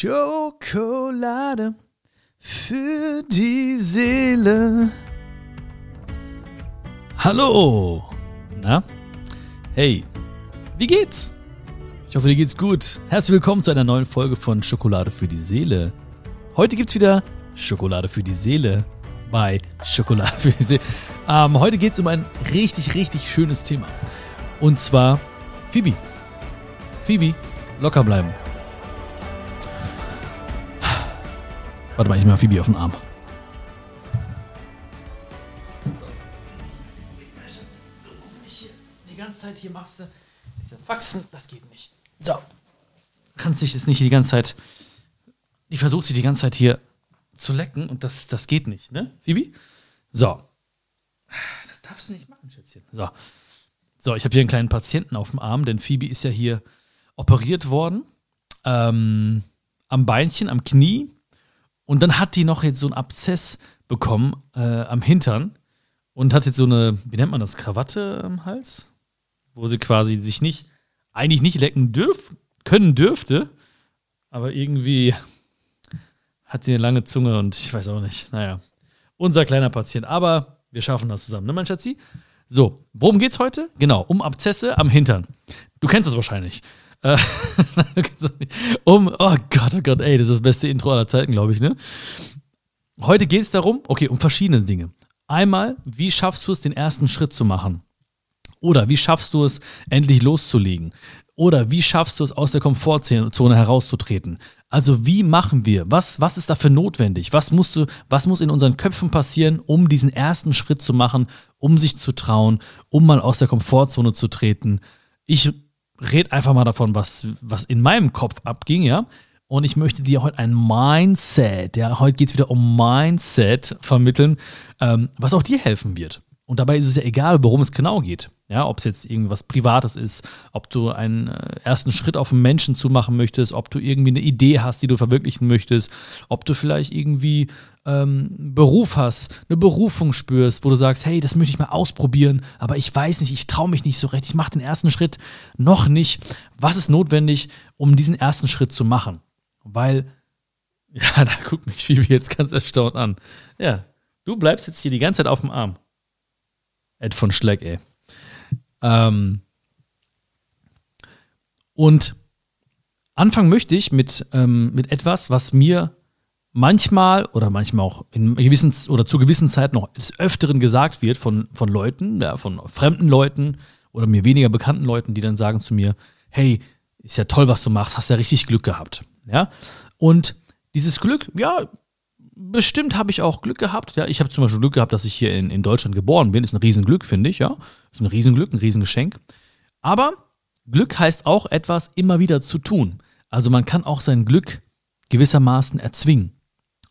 Schokolade für die Seele. Hallo. Na? Hey, wie geht's? Ich hoffe, dir geht's gut. Herzlich willkommen zu einer neuen Folge von Schokolade für die Seele. Heute gibt's wieder Schokolade für die Seele bei Schokolade für die Seele. Ähm, heute geht's um ein richtig, richtig schönes Thema. Und zwar Phoebe. Phoebe, locker bleiben. Warte mal, ich nehme mal Phoebe auf den Arm. Die ganze Zeit hier machst du diese Faxen, das geht nicht. So. Du kannst dich jetzt nicht die ganze Zeit. Die versucht sich die ganze Zeit hier zu lecken und das, das geht nicht, ne, Phoebe? So. Das darfst du nicht machen, Schätzchen. So. So, ich habe hier einen kleinen Patienten auf dem Arm, denn Phoebe ist ja hier operiert worden. Ähm, am Beinchen, am Knie. Und dann hat die noch jetzt so einen Abszess bekommen äh, am Hintern und hat jetzt so eine, wie nennt man das, Krawatte am Hals, wo sie quasi sich nicht, eigentlich nicht lecken dürf, können dürfte, aber irgendwie hat sie eine lange Zunge und ich weiß auch nicht. Naja, unser kleiner Patient. Aber wir schaffen das zusammen, ne, mein Schatzi? So, worum geht's heute? Genau, um Abzesse am Hintern. Du kennst das wahrscheinlich. Äh, um, oh Gott, oh Gott, ey, das ist das beste Intro aller Zeiten, glaube ich, ne? Heute geht es darum, okay, um verschiedene Dinge. Einmal, wie schaffst du es, den ersten Schritt zu machen? Oder wie schaffst du es, endlich loszulegen? Oder wie schaffst du es, aus der Komfortzone herauszutreten? Also wie machen wir? Was, was ist dafür notwendig? Was, musst du, was muss in unseren Köpfen passieren, um diesen ersten Schritt zu machen, um sich zu trauen, um mal aus der Komfortzone zu treten? Ich red einfach mal davon, was, was in meinem Kopf abging, ja. Und ich möchte dir heute ein Mindset, ja, heute geht es wieder um Mindset vermitteln, ähm, was auch dir helfen wird. Und dabei ist es ja egal, worum es genau geht. Ja, ob es jetzt irgendwas Privates ist, ob du einen äh, ersten Schritt auf einen Menschen zu machen möchtest, ob du irgendwie eine Idee hast, die du verwirklichen möchtest, ob du vielleicht irgendwie ähm, Beruf hast, eine Berufung spürst, wo du sagst, hey, das möchte ich mal ausprobieren, aber ich weiß nicht, ich traue mich nicht so recht, ich mache den ersten Schritt noch nicht. Was ist notwendig, um diesen ersten Schritt zu machen? Weil, ja, da guckt mich Phoebe jetzt ganz erstaunt an. Ja, du bleibst jetzt hier die ganze Zeit auf dem Arm. Ed von Schleck, ey. Ähm, und anfangen möchte ich mit, ähm, mit etwas, was mir manchmal oder manchmal auch in gewissen oder zu gewissen Zeiten noch des Öfteren gesagt wird von, von Leuten, ja, von fremden Leuten oder mir weniger bekannten Leuten, die dann sagen zu mir, hey, ist ja toll, was du machst, hast ja richtig Glück gehabt. Ja. Und dieses Glück, ja, bestimmt habe ich auch Glück gehabt. Ja, ich habe zum Beispiel Glück gehabt, dass ich hier in, in Deutschland geboren bin. Ist ein Riesenglück, finde ich, ja. Ist ein Riesenglück, ein Riesengeschenk. Aber Glück heißt auch etwas immer wieder zu tun. Also man kann auch sein Glück gewissermaßen erzwingen.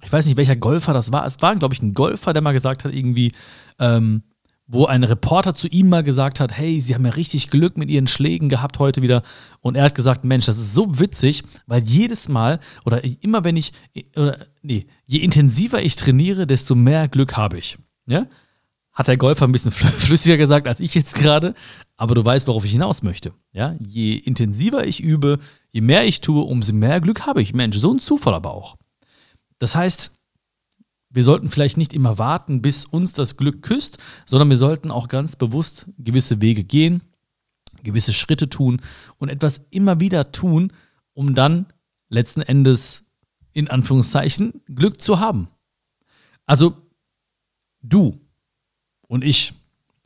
Ich weiß nicht, welcher Golfer das war. Es war, glaube ich, ein Golfer, der mal gesagt hat, irgendwie, ähm, wo ein Reporter zu ihm mal gesagt hat, hey, Sie haben ja richtig Glück mit Ihren Schlägen gehabt heute wieder. Und er hat gesagt, Mensch, das ist so witzig, weil jedes Mal oder immer wenn ich, oder nee, je intensiver ich trainiere, desto mehr Glück habe ich. Ja? Hat der Golfer ein bisschen flüssiger gesagt als ich jetzt gerade, aber du weißt, worauf ich hinaus möchte. Ja? Je intensiver ich übe, je mehr ich tue, umso mehr Glück habe ich. Mensch, so ein Zufall aber auch. Das heißt, wir sollten vielleicht nicht immer warten, bis uns das Glück küsst, sondern wir sollten auch ganz bewusst gewisse Wege gehen, gewisse Schritte tun und etwas immer wieder tun, um dann letzten Endes in Anführungszeichen Glück zu haben. Also du und ich,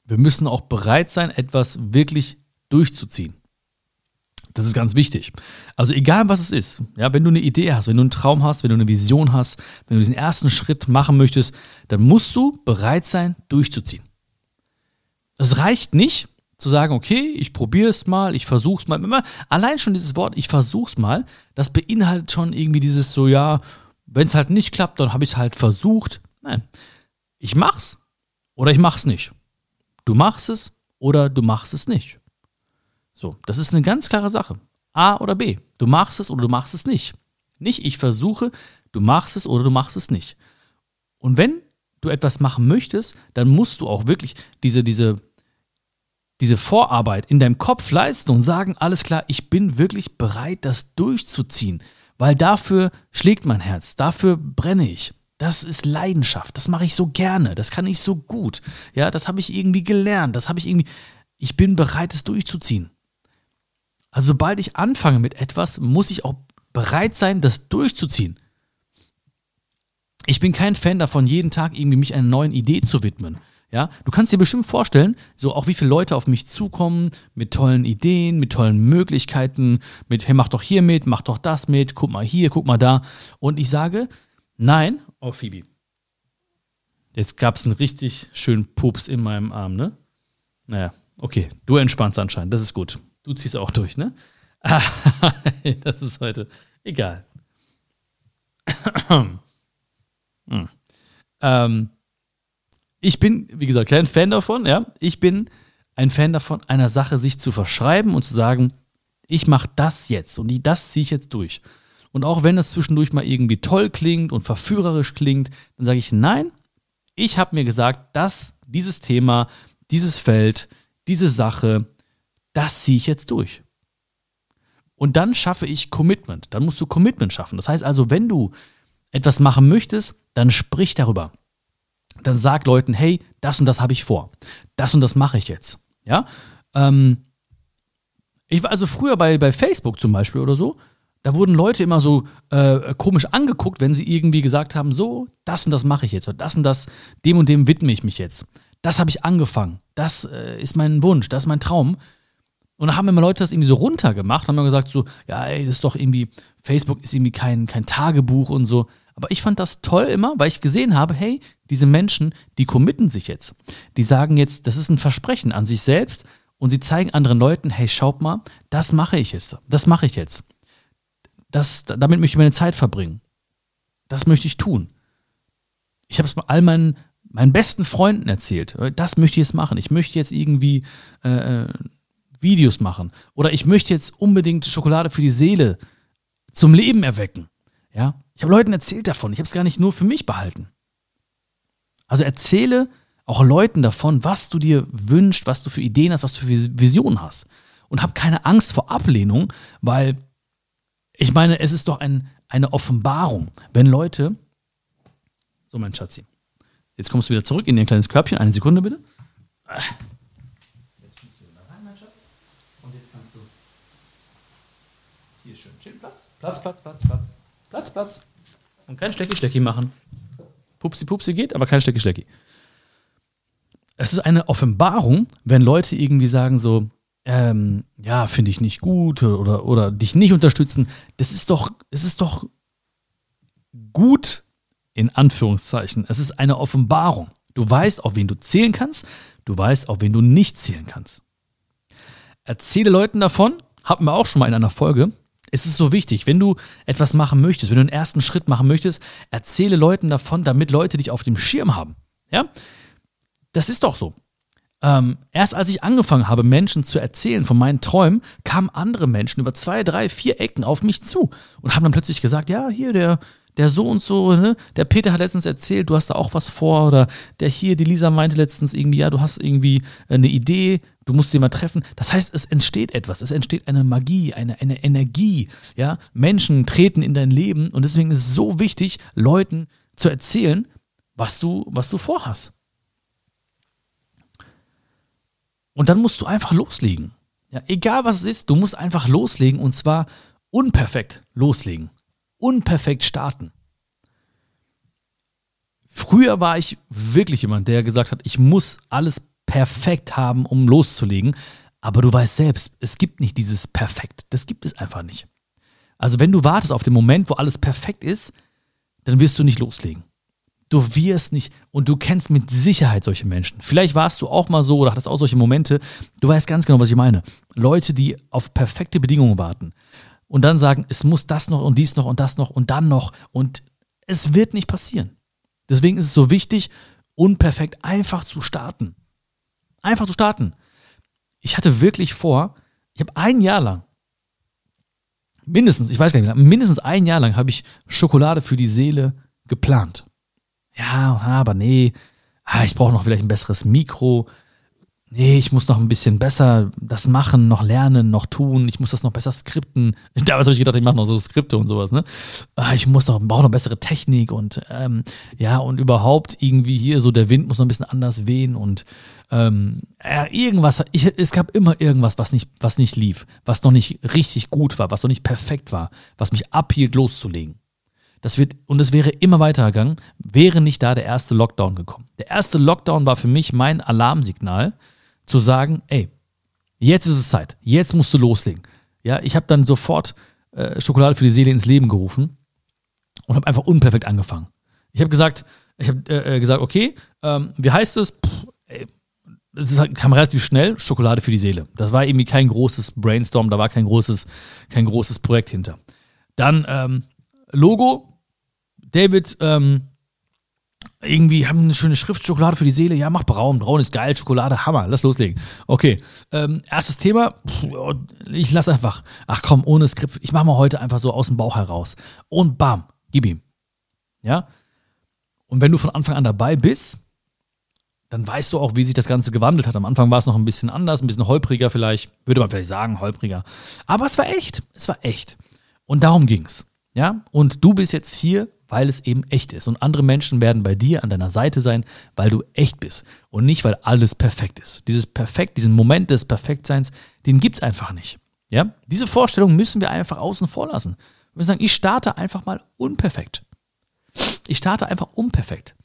wir müssen auch bereit sein, etwas wirklich durchzuziehen. Das ist ganz wichtig. Also egal was es ist, ja, wenn du eine Idee hast, wenn du einen Traum hast, wenn du eine Vision hast, wenn du diesen ersten Schritt machen möchtest, dann musst du bereit sein, durchzuziehen. Es reicht nicht zu sagen, okay, ich probiere es mal, ich versuche es mal. Immer, allein schon dieses Wort, ich versuche es mal, das beinhaltet schon irgendwie dieses so, ja, wenn es halt nicht klappt, dann habe ich es halt versucht. Nein, ich mach's oder ich mach's nicht. Du machst es oder du machst es nicht. So, das ist eine ganz klare Sache. A oder B. Du machst es oder du machst es nicht. Nicht ich versuche, du machst es oder du machst es nicht. Und wenn du etwas machen möchtest, dann musst du auch wirklich diese, diese, diese Vorarbeit in deinem Kopf leisten und sagen, alles klar, ich bin wirklich bereit, das durchzuziehen. weil dafür schlägt mein Herz, dafür brenne ich. Das ist Leidenschaft, das mache ich so gerne, das kann ich so gut. Ja, das habe ich irgendwie gelernt, das habe ich irgendwie ich bin bereit es durchzuziehen. Also sobald ich anfange mit etwas, muss ich auch bereit sein, das durchzuziehen. Ich bin kein Fan davon, jeden Tag irgendwie mich einer neuen Idee zu widmen. Ja, du kannst dir bestimmt vorstellen, so auch wie viele Leute auf mich zukommen mit tollen Ideen, mit tollen Möglichkeiten, mit hey, mach doch hier mit, mach doch das mit, guck mal hier, guck mal da. Und ich sage, nein, oh Phoebe. Jetzt gab es einen richtig schönen Pups in meinem Arm, ne? Naja, okay, du entspannst anscheinend, das ist gut. Du ziehst auch durch, ne? das ist heute egal. hm. ähm, ich bin, wie gesagt, kein Fan davon, ja. Ich bin ein Fan davon, einer Sache sich zu verschreiben und zu sagen, ich mache das jetzt und das ziehe ich jetzt durch. Und auch wenn das zwischendurch mal irgendwie toll klingt und verführerisch klingt, dann sage ich, nein, ich habe mir gesagt, dass dieses Thema, dieses Feld, diese Sache, das ziehe ich jetzt durch. Und dann schaffe ich Commitment. Dann musst du Commitment schaffen. Das heißt also, wenn du etwas machen möchtest, dann sprich darüber dann sag Leuten, hey, das und das habe ich vor. Das und das mache ich jetzt. Ja. Ähm, ich war also früher bei, bei Facebook zum Beispiel oder so, da wurden Leute immer so äh, komisch angeguckt, wenn sie irgendwie gesagt haben, so, das und das mache ich jetzt, oder das und das, dem und dem widme ich mich jetzt. Das habe ich angefangen. Das äh, ist mein Wunsch, das ist mein Traum. Und dann haben immer Leute das irgendwie so runtergemacht, haben dann gesagt so, ja, ey, das ist doch irgendwie, Facebook ist irgendwie kein, kein Tagebuch und so. Aber ich fand das toll immer, weil ich gesehen habe, hey, diese Menschen, die committen sich jetzt. Die sagen jetzt, das ist ein Versprechen an sich selbst und sie zeigen anderen Leuten, hey, schaut mal, das mache ich jetzt. Das mache ich jetzt. Das, damit möchte ich meine Zeit verbringen. Das möchte ich tun. Ich habe es all meinen, meinen besten Freunden erzählt. Das möchte ich jetzt machen. Ich möchte jetzt irgendwie äh, äh, Videos machen. Oder ich möchte jetzt unbedingt Schokolade für die Seele zum Leben erwecken. Ja, ich habe Leuten erzählt davon. Ich habe es gar nicht nur für mich behalten. Also erzähle auch Leuten davon, was du dir wünschst, was du für Ideen hast, was du für Visionen hast. Und hab keine Angst vor Ablehnung, weil ich meine, es ist doch ein, eine Offenbarung, wenn Leute. So, mein Schatzi. Jetzt kommst du wieder zurück in dein kleines Körbchen. Eine Sekunde bitte. Jetzt musst du da rein, mein Schatz. Und jetzt kannst du. Hier ist schön. Schön Platz. Platz, Platz, Platz, Platz. Platz, Platz. Und kein Schlecki-Schlecki machen. Pupsi, Pupsi geht, aber kein Schlecki-Schlecki. Es ist eine Offenbarung, wenn Leute irgendwie sagen so, ähm, ja, finde ich nicht gut oder, oder dich nicht unterstützen. Das ist doch, es ist doch gut, in Anführungszeichen. Es ist eine Offenbarung. Du weißt, auf wen du zählen kannst, du weißt, auf wen du nicht zählen kannst. Erzähle Leuten davon, hatten wir auch schon mal in einer Folge, es ist so wichtig, wenn du etwas machen möchtest, wenn du einen ersten Schritt machen möchtest, erzähle Leuten davon, damit Leute dich auf dem Schirm haben. Ja? Das ist doch so. Ähm, erst als ich angefangen habe, Menschen zu erzählen von meinen Träumen, kamen andere Menschen über zwei, drei, vier Ecken auf mich zu und haben dann plötzlich gesagt, ja, hier der, der so und so, ne? Der Peter hat letztens erzählt, du hast da auch was vor oder der hier, die Lisa meinte letztens irgendwie, ja, du hast irgendwie eine Idee, Du musst mal treffen. Das heißt, es entsteht etwas. Es entsteht eine Magie, eine, eine Energie. Ja? Menschen treten in dein Leben und deswegen ist es so wichtig, Leuten zu erzählen, was du, was du vorhast. Und dann musst du einfach loslegen. Ja, egal was es ist, du musst einfach loslegen und zwar unperfekt loslegen. Unperfekt starten. Früher war ich wirklich jemand, der gesagt hat, ich muss alles perfekt haben, um loszulegen. Aber du weißt selbst, es gibt nicht dieses Perfekt. Das gibt es einfach nicht. Also wenn du wartest auf den Moment, wo alles perfekt ist, dann wirst du nicht loslegen. Du wirst nicht, und du kennst mit Sicherheit solche Menschen. Vielleicht warst du auch mal so oder hattest auch solche Momente. Du weißt ganz genau, was ich meine. Leute, die auf perfekte Bedingungen warten und dann sagen, es muss das noch und dies noch und das noch und dann noch und es wird nicht passieren. Deswegen ist es so wichtig, unperfekt einfach zu starten. Einfach zu starten. Ich hatte wirklich vor, ich habe ein Jahr lang, mindestens, ich weiß gar nicht, mindestens ein Jahr lang habe ich Schokolade für die Seele geplant. Ja, aber nee, ah, ich brauche noch vielleicht ein besseres Mikro. Nee, ich muss noch ein bisschen besser das machen, noch lernen, noch tun, ich muss das noch besser skripten. Damals habe ich gedacht, ich mache noch so Skripte und sowas, ne? Ah, ich muss noch, brauche noch bessere Technik und ähm, ja, und überhaupt irgendwie hier so der Wind muss noch ein bisschen anders wehen und ähm, äh, irgendwas, ich, es gab immer irgendwas, was nicht, was nicht lief, was noch nicht richtig gut war, was noch nicht perfekt war, was mich abhielt, loszulegen. Das wird, und es wäre immer weitergegangen, wäre nicht da der erste Lockdown gekommen. Der erste Lockdown war für mich mein Alarmsignal, zu sagen, ey, jetzt ist es Zeit, jetzt musst du loslegen. Ja, ich habe dann sofort äh, Schokolade für die Seele ins Leben gerufen und habe einfach unperfekt angefangen. Ich habe gesagt, ich habe äh, äh, gesagt, okay, ähm, wie heißt es? Pff, ey, das halt, kam relativ schnell, Schokolade für die Seele. Das war irgendwie kein großes Brainstorm, da war kein großes, kein großes Projekt hinter. Dann ähm, Logo, David ähm, irgendwie haben eine schöne Schrift, Schokolade für die Seele. Ja, mach braun. Braun ist geil, Schokolade, Hammer. Lass loslegen. Okay. Ähm, erstes Thema. Ich lass einfach. Ach komm, ohne Skript. Ich mach mal heute einfach so aus dem Bauch heraus. Und bam, gib ihm. Ja? Und wenn du von Anfang an dabei bist, dann weißt du auch, wie sich das Ganze gewandelt hat. Am Anfang war es noch ein bisschen anders, ein bisschen holpriger vielleicht. Würde man vielleicht sagen, holpriger. Aber es war echt. Es war echt. Und darum ging's. Ja? Und du bist jetzt hier weil es eben echt ist. Und andere Menschen werden bei dir an deiner Seite sein, weil du echt bist und nicht, weil alles perfekt ist. Dieses Perfekt, diesen Moment des Perfektseins, den gibt es einfach nicht. Ja? Diese Vorstellung müssen wir einfach außen vor lassen. Wir müssen sagen, ich starte einfach mal unperfekt. Ich starte einfach unperfekt.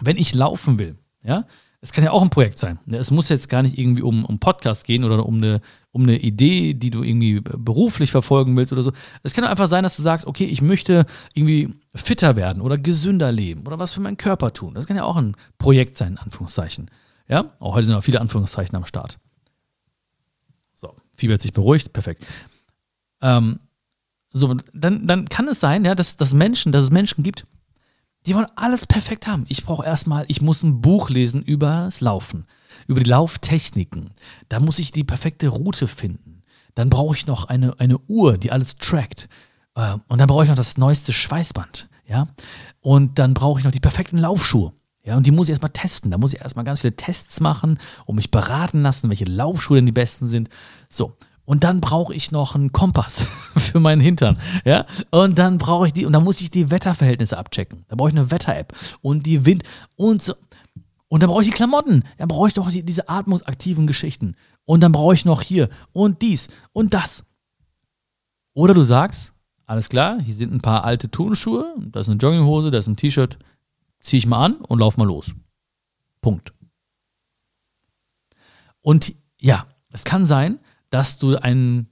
Wenn ich laufen will, ja, es kann ja auch ein Projekt sein. Es muss jetzt gar nicht irgendwie um, um Podcast gehen oder um eine, um eine Idee, die du irgendwie beruflich verfolgen willst oder so. Es kann einfach sein, dass du sagst, okay, ich möchte irgendwie fitter werden oder gesünder leben oder was für meinen Körper tun. Das kann ja auch ein Projekt sein, in Anführungszeichen. Ja, auch heute sind auch viele Anführungszeichen am Start. So, Fieber hat sich beruhigt, perfekt. Ähm, so, dann, dann kann es sein, ja, dass, dass Menschen, dass es Menschen gibt, die wollen alles perfekt haben. Ich brauche erstmal, ich muss ein Buch lesen über das Laufen, über die Lauftechniken. Da muss ich die perfekte Route finden. Dann brauche ich noch eine, eine Uhr, die alles trackt. Äh, und dann brauche ich noch das neueste Schweißband. Ja? Und dann brauche ich noch die perfekten Laufschuhe. Ja, und die muss ich erstmal testen. Da muss ich erstmal ganz viele Tests machen und mich beraten lassen, welche Laufschuhe denn die besten sind. So. Und dann brauche ich noch einen Kompass für meinen Hintern. Ja? Und dann brauche ich die, und dann muss ich die Wetterverhältnisse abchecken. Da brauche ich eine Wetter-App und die Wind und so. Und dann brauche ich die Klamotten. Dann brauche ich doch die, diese atmungsaktiven Geschichten. Und dann brauche ich noch hier und dies und das. Oder du sagst, alles klar, hier sind ein paar alte Turnschuhe, da ist eine Jogginghose, da ist ein T-Shirt, ziehe ich mal an und lauf mal los. Punkt. Und ja, es kann sein, dass du einen,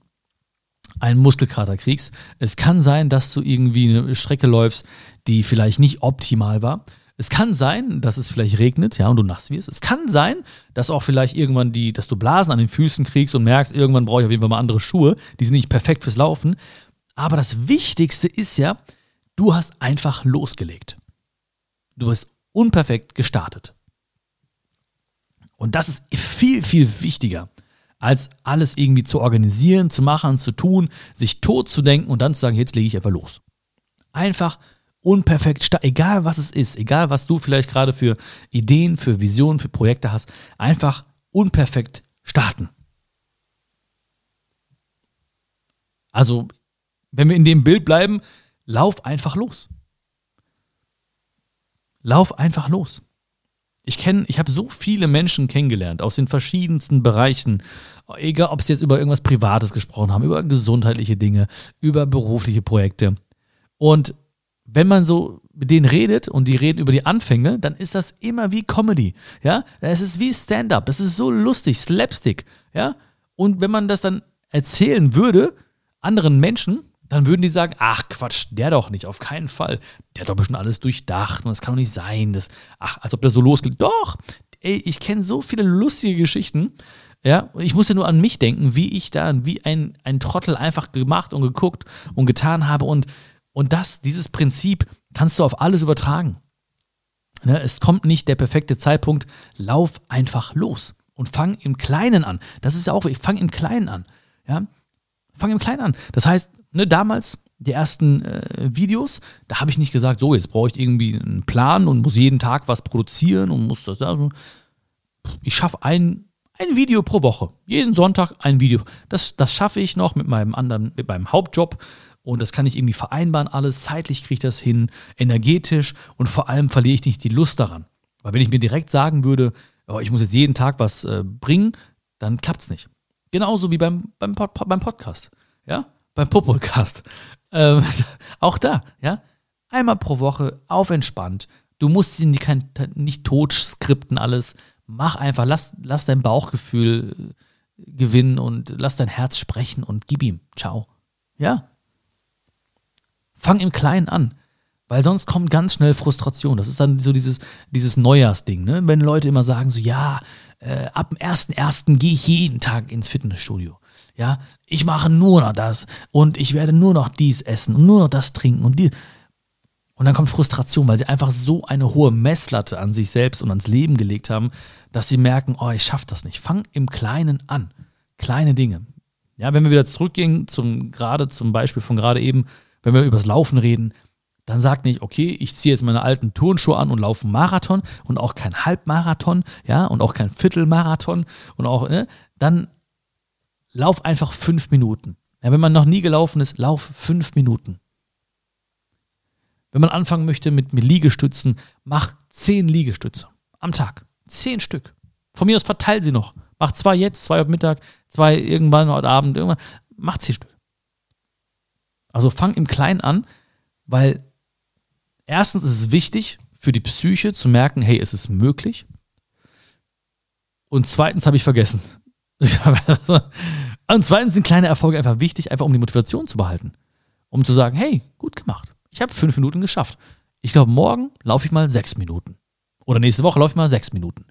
einen Muskelkater kriegst. Es kann sein, dass du irgendwie eine Strecke läufst, die vielleicht nicht optimal war. Es kann sein, dass es vielleicht regnet, ja, und du nass wirst. Es kann sein, dass auch vielleicht irgendwann die, dass du Blasen an den Füßen kriegst und merkst, irgendwann brauche ich auf jeden Fall mal andere Schuhe. Die sind nicht perfekt fürs Laufen. Aber das Wichtigste ist ja, du hast einfach losgelegt. Du bist unperfekt gestartet. Und das ist viel, viel wichtiger als alles irgendwie zu organisieren, zu machen, zu tun, sich tot zu denken und dann zu sagen, jetzt lege ich einfach los. Einfach unperfekt, egal was es ist, egal was du vielleicht gerade für Ideen, für Visionen, für Projekte hast, einfach unperfekt starten. Also, wenn wir in dem Bild bleiben, lauf einfach los. Lauf einfach los. Ich kenne, ich habe so viele Menschen kennengelernt aus den verschiedensten Bereichen. Egal, ob sie jetzt über irgendwas Privates gesprochen haben, über gesundheitliche Dinge, über berufliche Projekte. Und wenn man so mit denen redet und die reden über die Anfänge, dann ist das immer wie Comedy. Ja, es ist wie Stand-up. Das ist so lustig, Slapstick. Ja, und wenn man das dann erzählen würde, anderen Menschen, dann würden die sagen, ach Quatsch, der doch nicht, auf keinen Fall. Der hat doch bestimmt alles durchdacht und das kann doch nicht sein. Das, ach, als ob der so losgeht. Doch, ey, ich kenne so viele lustige Geschichten. Ja, ich muss ja nur an mich denken, wie ich da wie ein, ein Trottel einfach gemacht und geguckt und getan habe. Und, und das, dieses Prinzip kannst du auf alles übertragen. Ne, es kommt nicht der perfekte Zeitpunkt. Lauf einfach los und fang im Kleinen an. Das ist ja auch, ich fang im Kleinen an. Ja, fang im Kleinen an. Das heißt, ne, damals, die ersten äh, Videos, da habe ich nicht gesagt, so, jetzt brauche ich irgendwie einen Plan und muss jeden Tag was produzieren und muss das. Also, ich schaffe ein, ein Video pro Woche. Jeden Sonntag ein Video. Das, das schaffe ich noch mit meinem anderen, mit meinem Hauptjob. Und das kann ich irgendwie vereinbaren, alles. Zeitlich kriege ich das hin, energetisch und vor allem verliere ich nicht die Lust daran. Weil wenn ich mir direkt sagen würde, oh, ich muss jetzt jeden Tag was äh, bringen, dann klappt es nicht. Genauso wie beim, beim, beim Podcast. Ja? Beim Popolcast. Ähm, auch da, ja. Einmal pro Woche auf entspannt. Du musst sie nicht, nicht tot skripten alles. Mach einfach, lass, lass dein Bauchgefühl äh, gewinnen und lass dein Herz sprechen und gib ihm. Ciao. Ja. Fang im Kleinen an. Weil sonst kommt ganz schnell Frustration. Das ist dann so dieses, dieses Neujahrsding, ne? Wenn Leute immer sagen, so, ja, äh, ab dem 1.1. gehe ich jeden Tag ins Fitnessstudio. Ja, ich mache nur noch das und ich werde nur noch dies essen und nur noch das trinken und die. Und dann kommt Frustration, weil sie einfach so eine hohe Messlatte an sich selbst und ans Leben gelegt haben, dass sie merken, oh, ich schaffe das nicht. Fang im Kleinen an. Kleine Dinge. Ja, wenn wir wieder zurückgehen zum gerade zum Beispiel von gerade eben, wenn wir übers Laufen reden, dann sag nicht, okay, ich ziehe jetzt meine alten Turnschuhe an und laufe einen Marathon und auch kein Halbmarathon, ja, und auch kein Viertelmarathon und auch, ne, dann lauf einfach fünf Minuten. Ja, wenn man noch nie gelaufen ist, lauf fünf Minuten. Wenn man anfangen möchte mit, mit Liegestützen, mach zehn Liegestütze am Tag. Zehn Stück. Von mir aus verteil sie noch. Mach zwei jetzt, zwei heute Mittag, zwei irgendwann heute Abend, irgendwann. Mach zehn Stück. Also fang im Kleinen an, weil erstens ist es wichtig für die Psyche zu merken, hey, es ist möglich. Und zweitens habe ich vergessen. Und zweitens sind kleine Erfolge einfach wichtig, einfach um die Motivation zu behalten. Um zu sagen, hey, gut gemacht. Ich habe fünf Minuten geschafft. Ich glaube, morgen laufe ich mal sechs Minuten. Oder nächste Woche laufe ich mal sechs Minuten.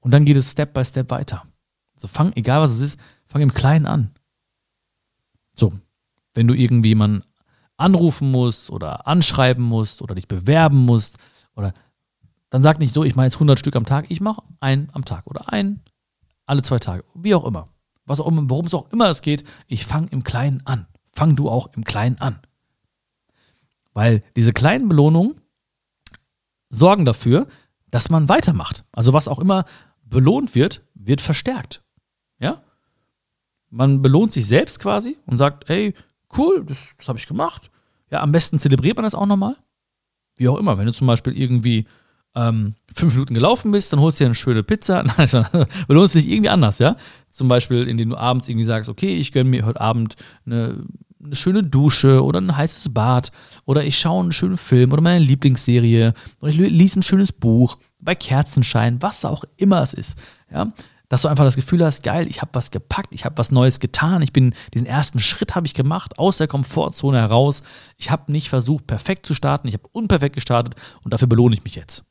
Und dann geht es Step by Step weiter. Also fang, egal was es ist, fang im Kleinen an. So, wenn du irgendwie jemanden anrufen musst oder anschreiben musst oder dich bewerben musst oder dann sag nicht so, ich mache jetzt 100 Stück am Tag, ich mache ein am Tag oder ein alle zwei Tage, wie auch immer. Was auch immer, worum es auch immer es geht, ich fange im Kleinen an. Fang du auch im Kleinen an. Weil diese kleinen Belohnungen sorgen dafür, dass man weitermacht. Also was auch immer belohnt wird, wird verstärkt. Ja? Man belohnt sich selbst quasi und sagt, hey, cool, das, das habe ich gemacht. Ja, am besten zelebriert man das auch nochmal. Wie auch immer, wenn du zum Beispiel irgendwie ähm, fünf Minuten gelaufen bist, dann holst du dir eine schöne Pizza. Nein, belohnst dich irgendwie anders, ja. Zum Beispiel, indem du abends irgendwie sagst, okay, ich gönne mir heute Abend eine, eine schöne Dusche oder ein heißes Bad oder ich schaue einen schönen Film oder meine Lieblingsserie oder ich lese ein schönes Buch bei Kerzenschein, was auch immer es ist, ja dass du einfach das Gefühl hast, geil, ich habe was gepackt, ich habe was Neues getan, ich bin diesen ersten Schritt habe ich gemacht aus der Komfortzone heraus. Ich habe nicht versucht perfekt zu starten, ich habe unperfekt gestartet und dafür belohne ich mich jetzt.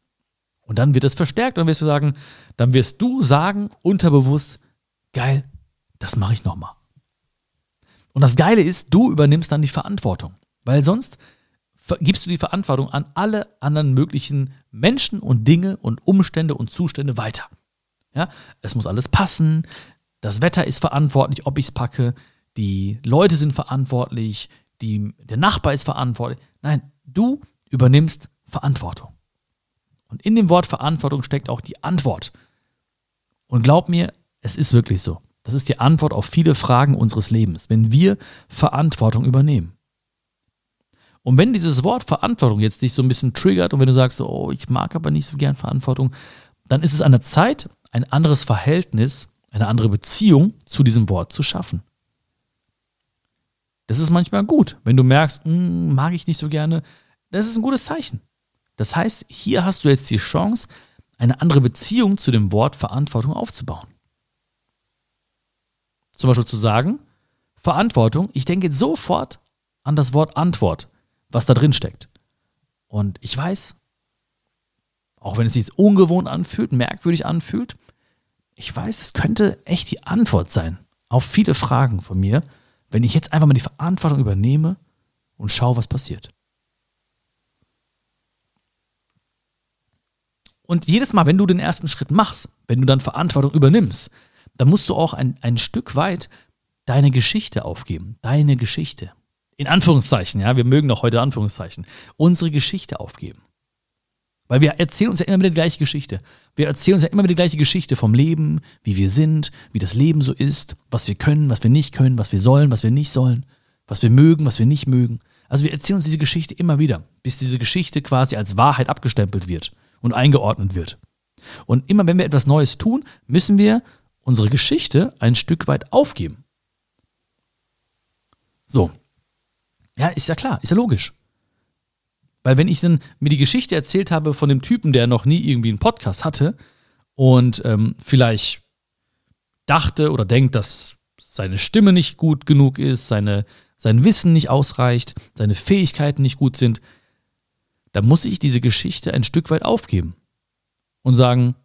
Und dann wird es verstärkt, dann wirst du sagen, dann wirst du sagen unterbewusst, geil, das mache ich nochmal. Und das Geile ist, du übernimmst dann die Verantwortung, weil sonst gibst du die Verantwortung an alle anderen möglichen Menschen und Dinge und Umstände und Zustände weiter. Ja, es muss alles passen. Das Wetter ist verantwortlich, ob ich es packe. Die Leute sind verantwortlich. Die, der Nachbar ist verantwortlich. Nein, du übernimmst Verantwortung. Und in dem Wort Verantwortung steckt auch die Antwort. Und glaub mir, es ist wirklich so. Das ist die Antwort auf viele Fragen unseres Lebens, wenn wir Verantwortung übernehmen. Und wenn dieses Wort Verantwortung jetzt dich so ein bisschen triggert und wenn du sagst, oh, ich mag aber nicht so gern Verantwortung, dann ist es an der Zeit, ein anderes Verhältnis, eine andere Beziehung zu diesem Wort zu schaffen. Das ist manchmal gut, wenn du merkst, hm, mag ich nicht so gerne. Das ist ein gutes Zeichen. Das heißt, hier hast du jetzt die Chance, eine andere Beziehung zu dem Wort Verantwortung aufzubauen. Zum Beispiel zu sagen, Verantwortung, ich denke sofort an das Wort Antwort, was da drin steckt. Und ich weiß, auch wenn es sich ungewohnt anfühlt, merkwürdig anfühlt, ich weiß, es könnte echt die Antwort sein auf viele Fragen von mir, wenn ich jetzt einfach mal die Verantwortung übernehme und schaue, was passiert. Und jedes Mal, wenn du den ersten Schritt machst, wenn du dann Verantwortung übernimmst, dann musst du auch ein, ein Stück weit deine Geschichte aufgeben. Deine Geschichte. In Anführungszeichen, ja, wir mögen doch heute Anführungszeichen. Unsere Geschichte aufgeben. Weil wir erzählen uns ja immer wieder die gleiche Geschichte. Wir erzählen uns ja immer wieder die gleiche Geschichte vom Leben, wie wir sind, wie das Leben so ist, was wir können, was wir nicht können, was wir sollen, was wir nicht sollen, was wir mögen, was wir nicht mögen. Also wir erzählen uns diese Geschichte immer wieder, bis diese Geschichte quasi als Wahrheit abgestempelt wird und eingeordnet wird. Und immer wenn wir etwas Neues tun, müssen wir unsere Geschichte ein Stück weit aufgeben. So. Ja, ist ja klar, ist ja logisch. Weil wenn ich dann mir die Geschichte erzählt habe von dem Typen, der noch nie irgendwie einen Podcast hatte und ähm, vielleicht dachte oder denkt, dass seine Stimme nicht gut genug ist, seine, sein Wissen nicht ausreicht, seine Fähigkeiten nicht gut sind, dann muss ich diese Geschichte ein Stück weit aufgeben und sagen,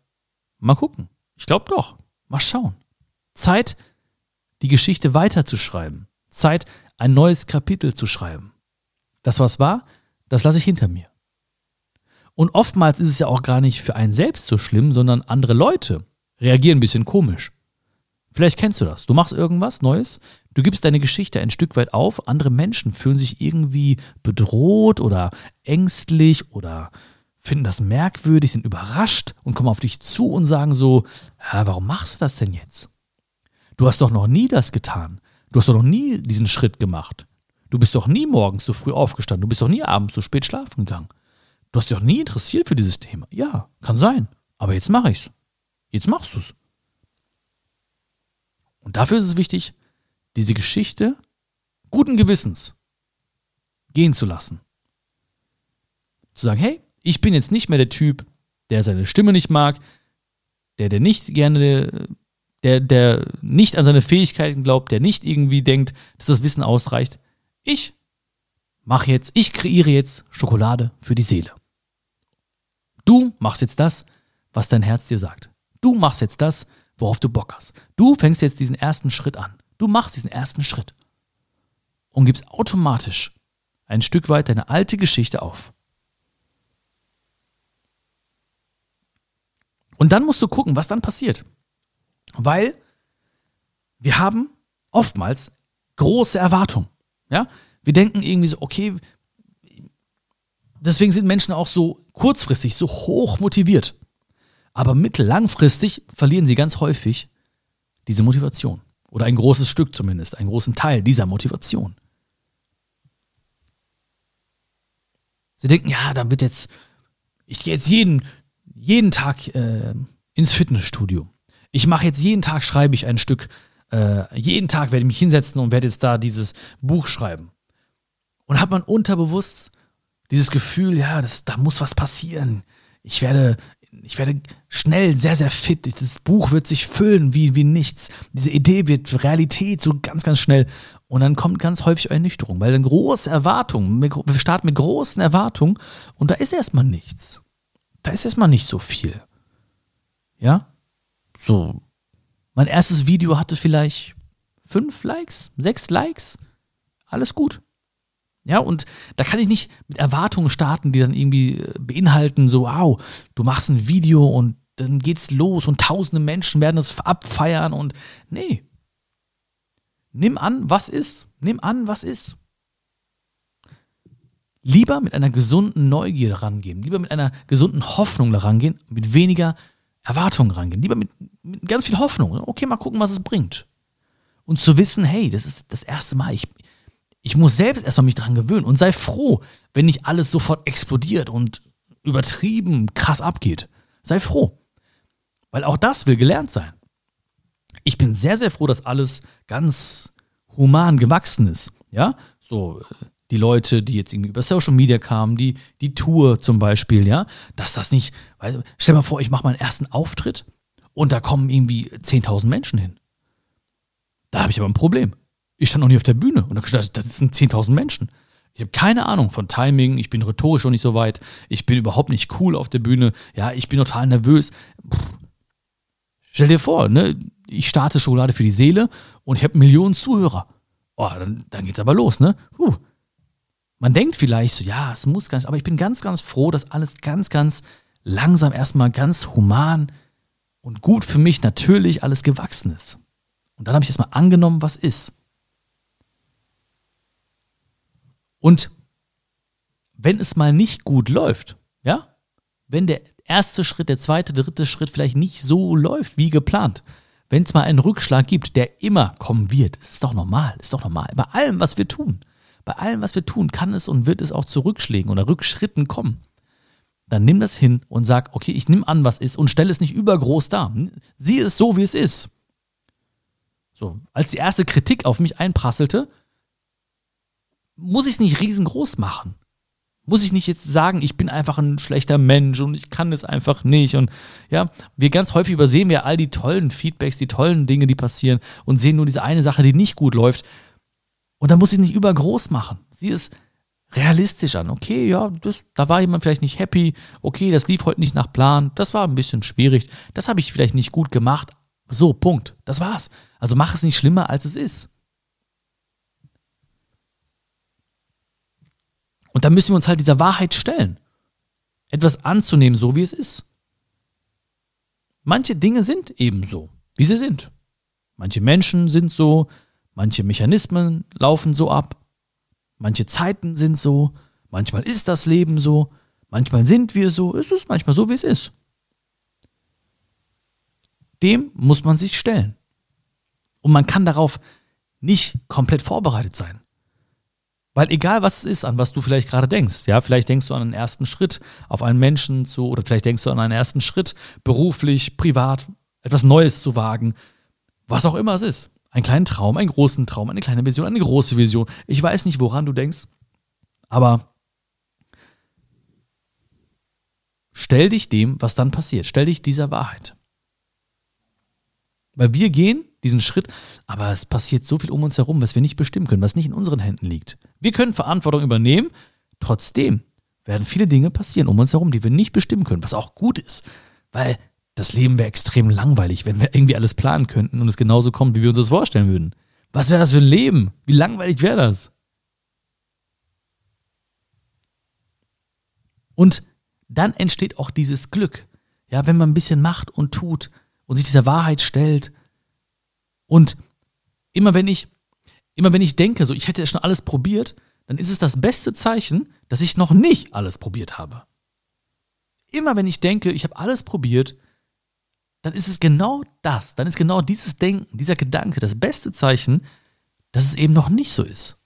mal gucken, ich glaube doch, mal schauen. Zeit, die Geschichte weiterzuschreiben. Zeit, ein neues Kapitel zu schreiben. Das, was war, das lasse ich hinter mir. Und oftmals ist es ja auch gar nicht für einen selbst so schlimm, sondern andere Leute reagieren ein bisschen komisch. Vielleicht kennst du das. Du machst irgendwas Neues, du gibst deine Geschichte ein Stück weit auf, andere Menschen fühlen sich irgendwie bedroht oder ängstlich oder finden das merkwürdig, sind überrascht und kommen auf dich zu und sagen so, warum machst du das denn jetzt? Du hast doch noch nie das getan. Du hast doch noch nie diesen Schritt gemacht. Du bist doch nie morgens so früh aufgestanden. Du bist doch nie abends so spät schlafen gegangen. Du hast dich doch nie interessiert für dieses Thema. Ja, kann sein. Aber jetzt mache ich's. Jetzt machst du's. Und dafür ist es wichtig, diese Geschichte guten Gewissens gehen zu lassen. Zu sagen, hey, ich bin jetzt nicht mehr der Typ, der seine Stimme nicht mag, der, der nicht gerne, der, der nicht an seine Fähigkeiten glaubt, der nicht irgendwie denkt, dass das Wissen ausreicht. Ich mache jetzt, ich kreiere jetzt Schokolade für die Seele. Du machst jetzt das, was dein Herz dir sagt. Du machst jetzt das, worauf du Bock hast. Du fängst jetzt diesen ersten Schritt an. Du machst diesen ersten Schritt und gibst automatisch ein Stück weit deine alte Geschichte auf. Und dann musst du gucken, was dann passiert. Weil wir haben oftmals große Erwartungen. Ja? Wir denken irgendwie so, okay, deswegen sind Menschen auch so kurzfristig, so hoch motiviert. Aber mittellangfristig verlieren sie ganz häufig diese Motivation. Oder ein großes Stück zumindest, einen großen Teil dieser Motivation. Sie denken, ja, da wird jetzt, ich gehe jetzt jeden, jeden Tag äh, ins Fitnessstudio. Ich mache jetzt jeden Tag, schreibe ich ein Stück äh, jeden Tag werde ich mich hinsetzen und werde jetzt da dieses Buch schreiben. Und hat man unterbewusst dieses Gefühl, ja, das, da muss was passieren. Ich werde, ich werde schnell sehr, sehr fit. Das Buch wird sich füllen wie, wie nichts. Diese Idee wird Realität so ganz, ganz schnell. Und dann kommt ganz häufig Ernüchterung, weil dann große Erwartungen, wir starten mit großen Erwartungen und da ist erstmal nichts. Da ist erstmal nicht so viel. Ja? So, mein erstes Video hatte vielleicht fünf Likes, sechs Likes. Alles gut. Ja, und da kann ich nicht mit Erwartungen starten, die dann irgendwie äh, beinhalten, so, wow, du machst ein Video und dann geht's los und tausende Menschen werden das abfeiern und nee. Nimm an, was ist. Nimm an, was ist. Lieber mit einer gesunden Neugier rangehen, lieber mit einer gesunden Hoffnung daran gehen, mit weniger Erwartungen rangehen. Lieber mit, mit ganz viel Hoffnung. Okay, mal gucken, was es bringt. Und zu wissen, hey, das ist das erste Mal. Ich, ich muss selbst erstmal mich dran gewöhnen und sei froh, wenn nicht alles sofort explodiert und übertrieben krass abgeht. Sei froh. Weil auch das will gelernt sein. Ich bin sehr, sehr froh, dass alles ganz human gewachsen ist. Ja, so äh, die Leute, die jetzt irgendwie über Social Media kamen, die, die Tour zum Beispiel, ja, dass das nicht, weil, stell mal vor, ich mache meinen ersten Auftritt und da kommen irgendwie 10.000 Menschen hin. Da habe ich aber ein Problem. Ich stand noch nie auf der Bühne und da das sind 10.000 Menschen. Ich habe keine Ahnung von Timing, ich bin rhetorisch noch nicht so weit, ich bin überhaupt nicht cool auf der Bühne, ja, ich bin total nervös. Puh. Stell dir vor, ne, ich starte Schokolade für die Seele und ich habe Millionen Zuhörer. Oh, dann, dann geht's aber los, ne? Puh. Man denkt vielleicht so, ja, es muss gar nicht, aber ich bin ganz, ganz froh, dass alles ganz, ganz langsam erstmal ganz human und gut für mich natürlich alles gewachsen ist. Und dann habe ich erstmal angenommen, was ist. Und wenn es mal nicht gut läuft, ja, wenn der erste Schritt, der zweite, dritte Schritt vielleicht nicht so läuft wie geplant. Wenn es mal einen Rückschlag gibt, der immer kommen wird, ist doch normal, ist doch normal. Bei allem, was wir tun, bei allem, was wir tun, kann es und wird es auch zu Rückschlägen oder Rückschritten kommen. Dann nimm das hin und sag, okay, ich nehme an, was ist und stelle es nicht übergroß dar. Sieh es so, wie es ist. So, als die erste Kritik auf mich einprasselte, muss ich es nicht riesengroß machen. Muss ich nicht jetzt sagen, ich bin einfach ein schlechter Mensch und ich kann es einfach nicht. Und ja, wir ganz häufig übersehen wir all die tollen Feedbacks, die tollen Dinge, die passieren und sehen nur diese eine Sache, die nicht gut läuft. Und dann muss ich es nicht übergroß machen. Sieh es realistisch an. Okay, ja, das, da war jemand vielleicht nicht happy. Okay, das lief heute nicht nach Plan. Das war ein bisschen schwierig. Das habe ich vielleicht nicht gut gemacht. So, Punkt. Das war's. Also mach es nicht schlimmer, als es ist. Und da müssen wir uns halt dieser Wahrheit stellen. Etwas anzunehmen, so wie es ist. Manche Dinge sind eben so, wie sie sind. Manche Menschen sind so, manche Mechanismen laufen so ab, manche Zeiten sind so, manchmal ist das Leben so, manchmal sind wir so, es ist manchmal so, wie es ist. Dem muss man sich stellen. Und man kann darauf nicht komplett vorbereitet sein. Weil egal was es ist, an was du vielleicht gerade denkst, ja, vielleicht denkst du an einen ersten Schritt auf einen Menschen zu, oder vielleicht denkst du an einen ersten Schritt, beruflich, privat, etwas Neues zu wagen, was auch immer es ist. Einen kleinen Traum, einen großen Traum, eine kleine Vision, eine große Vision. Ich weiß nicht, woran du denkst, aber stell dich dem, was dann passiert. Stell dich dieser Wahrheit. Weil wir gehen diesen Schritt, aber es passiert so viel um uns herum, was wir nicht bestimmen können, was nicht in unseren Händen liegt. Wir können Verantwortung übernehmen, trotzdem werden viele Dinge passieren um uns herum, die wir nicht bestimmen können, was auch gut ist, weil das Leben wäre extrem langweilig, wenn wir irgendwie alles planen könnten und es genauso kommt, wie wir uns das vorstellen würden. Was wäre das für ein Leben? Wie langweilig wäre das? Und dann entsteht auch dieses Glück. Ja, wenn man ein bisschen macht und tut, und sich dieser Wahrheit stellt. Und immer wenn ich, immer wenn ich denke, so ich hätte schon alles probiert, dann ist es das beste Zeichen, dass ich noch nicht alles probiert habe. Immer wenn ich denke, ich habe alles probiert, dann ist es genau das, dann ist genau dieses Denken, dieser Gedanke das beste Zeichen, dass es eben noch nicht so ist.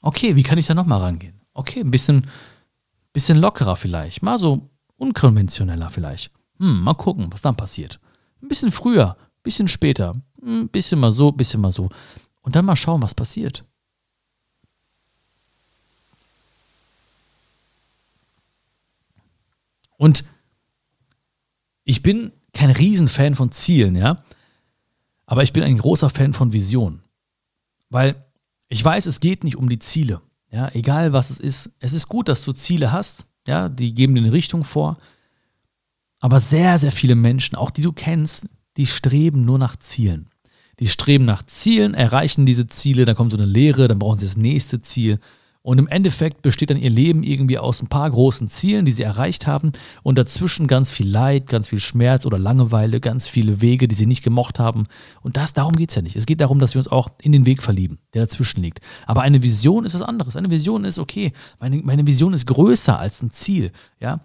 Okay, wie kann ich da nochmal rangehen? Okay, ein bisschen, bisschen lockerer vielleicht, mal so unkonventioneller vielleicht. Hm, mal gucken, was dann passiert. Ein bisschen früher, ein bisschen später, ein hm, bisschen mal so, ein bisschen mal so. Und dann mal schauen, was passiert. Und ich bin kein Riesenfan von Zielen, ja. Aber ich bin ein großer Fan von Visionen. Weil ich weiß, es geht nicht um die Ziele. Ja, egal was es ist. Es ist gut, dass du Ziele hast. Ja, die geben dir eine Richtung vor. Aber sehr, sehr viele Menschen, auch die du kennst, die streben nur nach Zielen. Die streben nach Zielen, erreichen diese Ziele, dann kommt so eine Lehre, dann brauchen sie das nächste Ziel. Und im Endeffekt besteht dann ihr Leben irgendwie aus ein paar großen Zielen, die sie erreicht haben und dazwischen ganz viel Leid, ganz viel Schmerz oder Langeweile, ganz viele Wege, die sie nicht gemocht haben. Und das, darum geht es ja nicht. Es geht darum, dass wir uns auch in den Weg verlieben, der dazwischen liegt. Aber eine Vision ist was anderes. Eine Vision ist, okay, meine, meine Vision ist größer als ein Ziel. Ja,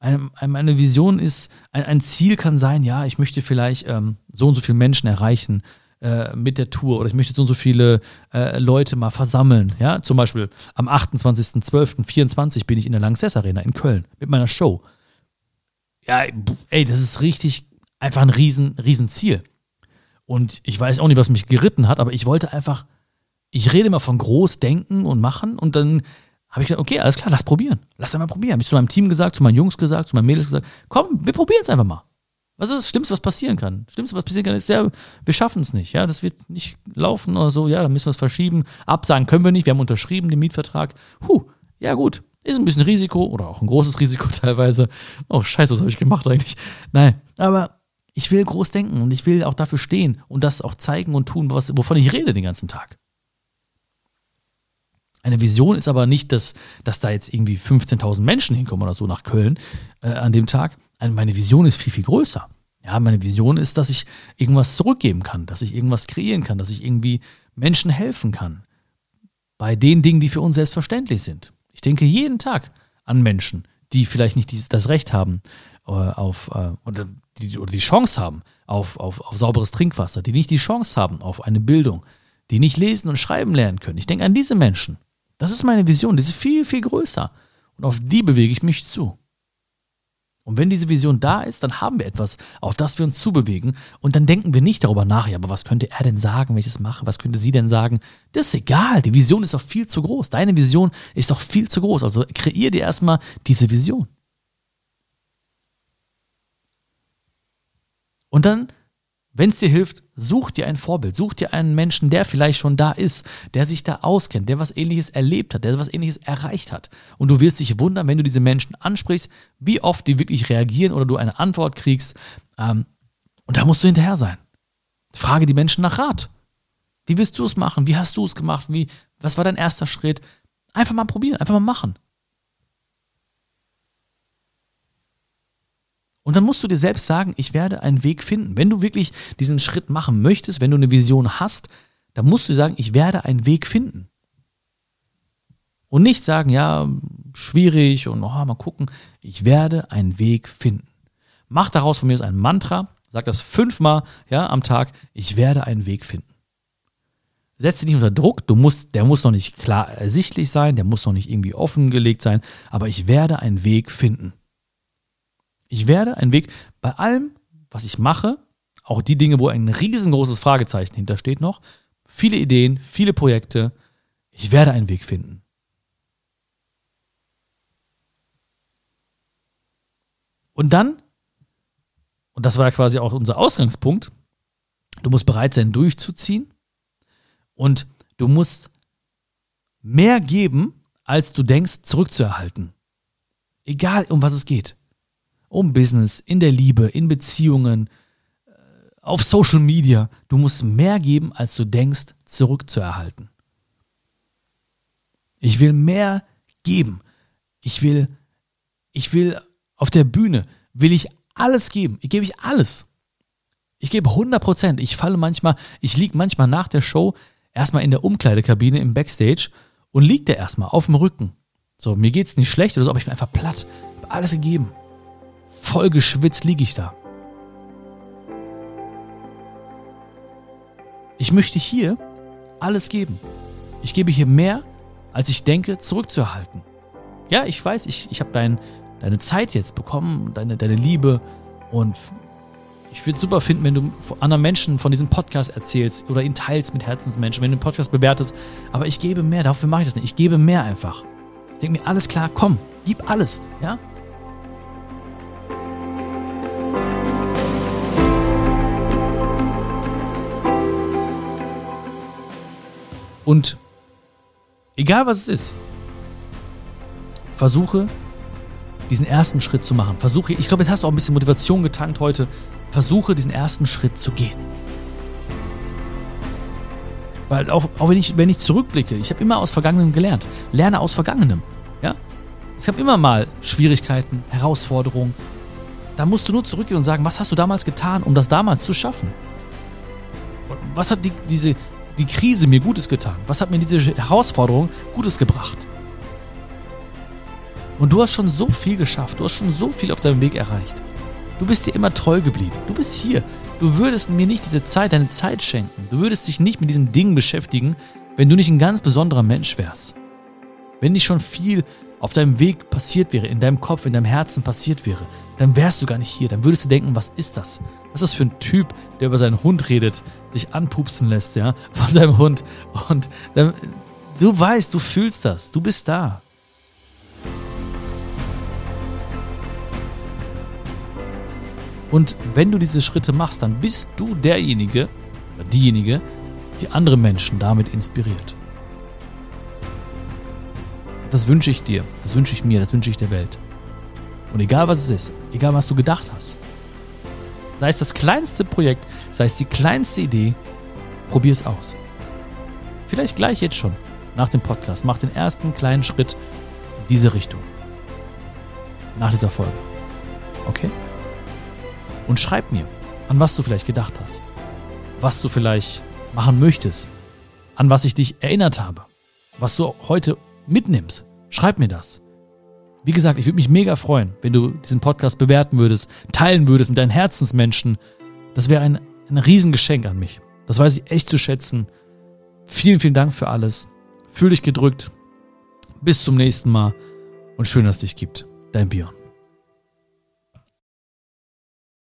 eine, eine Vision ist, ein, ein, Ziel kann sein, ja, ich möchte vielleicht ähm, so und so viele Menschen erreichen äh, mit der Tour oder ich möchte so und so viele äh, Leute mal versammeln. Ja, zum Beispiel am 28.12.24 bin ich in der Lanxess Arena in Köln mit meiner Show. Ja, ey, das ist richtig einfach ein riesen, riesen Ziel. Und ich weiß auch nicht, was mich geritten hat, aber ich wollte einfach, ich rede immer von groß denken und machen und dann habe ich gesagt, okay, alles klar, lass probieren. Lass einmal probieren. Habe ich zu meinem Team gesagt, zu meinen Jungs gesagt, zu meinen Mädels gesagt, komm, wir probieren es einfach mal. Was ist das Schlimmste, was passieren kann? Das Schlimmste, was passieren kann, ist ja, wir schaffen es nicht. Ja, das wird nicht laufen oder so. Ja, dann müssen wir es verschieben. Absagen können wir nicht. Wir haben unterschrieben den Mietvertrag. Huh, ja gut. Ist ein bisschen Risiko oder auch ein großes Risiko teilweise. Oh, scheiße, was habe ich gemacht eigentlich? Nein, aber ich will groß denken und ich will auch dafür stehen und das auch zeigen und tun, was, wovon ich rede den ganzen Tag. Eine Vision ist aber nicht, dass, dass da jetzt irgendwie 15.000 Menschen hinkommen oder so nach Köln äh, an dem Tag. Meine Vision ist viel, viel größer. Ja, meine Vision ist, dass ich irgendwas zurückgeben kann, dass ich irgendwas kreieren kann, dass ich irgendwie Menschen helfen kann. Bei den Dingen, die für uns selbstverständlich sind. Ich denke jeden Tag an Menschen, die vielleicht nicht das Recht haben äh, auf äh, oder, die, oder die Chance haben auf, auf, auf sauberes Trinkwasser, die nicht die Chance haben auf eine Bildung, die nicht lesen und schreiben lernen können. Ich denke an diese Menschen. Das ist meine Vision, die ist viel, viel größer. Und auf die bewege ich mich zu. Und wenn diese Vision da ist, dann haben wir etwas, auf das wir uns zubewegen. Und dann denken wir nicht darüber nach, ja, aber was könnte er denn sagen, wenn ich das mache? Was könnte sie denn sagen? Das ist egal. Die Vision ist doch viel zu groß. Deine Vision ist doch viel zu groß. Also kreier dir erstmal diese Vision. Und dann wenn es dir hilft, such dir ein Vorbild, such dir einen Menschen, der vielleicht schon da ist, der sich da auskennt, der was ähnliches erlebt hat, der was ähnliches erreicht hat. Und du wirst dich wundern, wenn du diese Menschen ansprichst, wie oft die wirklich reagieren oder du eine Antwort kriegst. Ähm, und da musst du hinterher sein. Frage die Menschen nach Rat. Wie willst du es machen? Wie hast du es gemacht? Wie, was war dein erster Schritt? Einfach mal probieren, einfach mal machen. Und dann musst du dir selbst sagen, ich werde einen Weg finden. Wenn du wirklich diesen Schritt machen möchtest, wenn du eine Vision hast, dann musst du sagen, ich werde einen Weg finden. Und nicht sagen, ja, schwierig und oh, mal gucken. Ich werde einen Weg finden. Mach daraus von mir ein Mantra, sag das fünfmal ja, am Tag, ich werde einen Weg finden. Setz dich nicht unter Druck, du musst, der muss noch nicht klar ersichtlich sein, der muss noch nicht irgendwie offengelegt sein, aber ich werde einen Weg finden. Ich werde einen Weg bei allem, was ich mache, auch die Dinge, wo ein riesengroßes Fragezeichen hintersteht noch, viele Ideen, viele Projekte, ich werde einen Weg finden. Und dann, und das war ja quasi auch unser Ausgangspunkt, du musst bereit sein, durchzuziehen und du musst mehr geben, als du denkst, zurückzuerhalten. Egal, um was es geht um Business, in der Liebe, in Beziehungen, äh, auf Social Media. Du musst mehr geben, als du denkst, zurückzuerhalten. Ich will mehr geben. Ich will, ich will auf der Bühne, will ich alles geben. Ich gebe ich alles. Ich gebe 100 Prozent. Ich falle manchmal, ich liege manchmal nach der Show erstmal in der Umkleidekabine im Backstage und liege da erstmal auf dem Rücken. So, mir geht es nicht schlecht oder so, aber ich bin einfach platt. Ich habe alles gegeben. Voll geschwitzt liege ich da. Ich möchte hier alles geben. Ich gebe hier mehr, als ich denke, zurückzuerhalten. Ja, ich weiß, ich, ich habe dein, deine Zeit jetzt bekommen, deine, deine Liebe und ich würde es super finden, wenn du anderen Menschen von diesem Podcast erzählst oder ihn teilst mit Herzensmenschen, wenn du den Podcast bewertest. Aber ich gebe mehr, dafür mache ich das nicht. Ich gebe mehr einfach. Ich denke mir, alles klar, komm, gib alles, ja? Und egal was es ist, versuche diesen ersten Schritt zu machen. Versuche, ich glaube, jetzt hast du auch ein bisschen Motivation getankt heute. Versuche diesen ersten Schritt zu gehen. Weil auch, auch wenn, ich, wenn ich zurückblicke, ich habe immer aus Vergangenem gelernt. Lerne aus Vergangenem. Ja? Es gab immer mal Schwierigkeiten, Herausforderungen. Da musst du nur zurückgehen und sagen, was hast du damals getan, um das damals zu schaffen? Was hat die, diese, die Krise mir Gutes getan? Was hat mir diese Herausforderung Gutes gebracht? Und du hast schon so viel geschafft, du hast schon so viel auf deinem Weg erreicht. Du bist dir immer treu geblieben. Du bist hier. Du würdest mir nicht diese Zeit, deine Zeit schenken. Du würdest dich nicht mit diesen Dingen beschäftigen, wenn du nicht ein ganz besonderer Mensch wärst. Wenn nicht schon viel auf deinem Weg passiert wäre, in deinem Kopf, in deinem Herzen passiert wäre, dann wärst du gar nicht hier. Dann würdest du denken, was ist das? Was ist das für ein Typ, der über seinen Hund redet, sich anpupsen lässt, ja, von seinem Hund. Und dann, du weißt, du fühlst das, du bist da. Und wenn du diese Schritte machst, dann bist du derjenige oder diejenige, die andere Menschen damit inspiriert. Das wünsche ich dir, das wünsche ich mir, das wünsche ich der Welt. Und egal was es ist, egal was du gedacht hast, sei es das kleinste Projekt, sei es die kleinste Idee, probier es aus. Vielleicht gleich jetzt schon, nach dem Podcast, mach den ersten kleinen Schritt in diese Richtung. Nach dieser Folge. Okay? Und schreib mir, an was du vielleicht gedacht hast, was du vielleicht machen möchtest, an was ich dich erinnert habe, was du heute mitnimmst. Schreib mir das. Wie gesagt, ich würde mich mega freuen, wenn du diesen Podcast bewerten würdest, teilen würdest mit deinen Herzensmenschen. Das wäre ein, ein Riesengeschenk an mich. Das weiß ich echt zu schätzen. Vielen, vielen Dank für alles. Fühl dich gedrückt. Bis zum nächsten Mal und schön, dass es dich gibt. Dein Björn.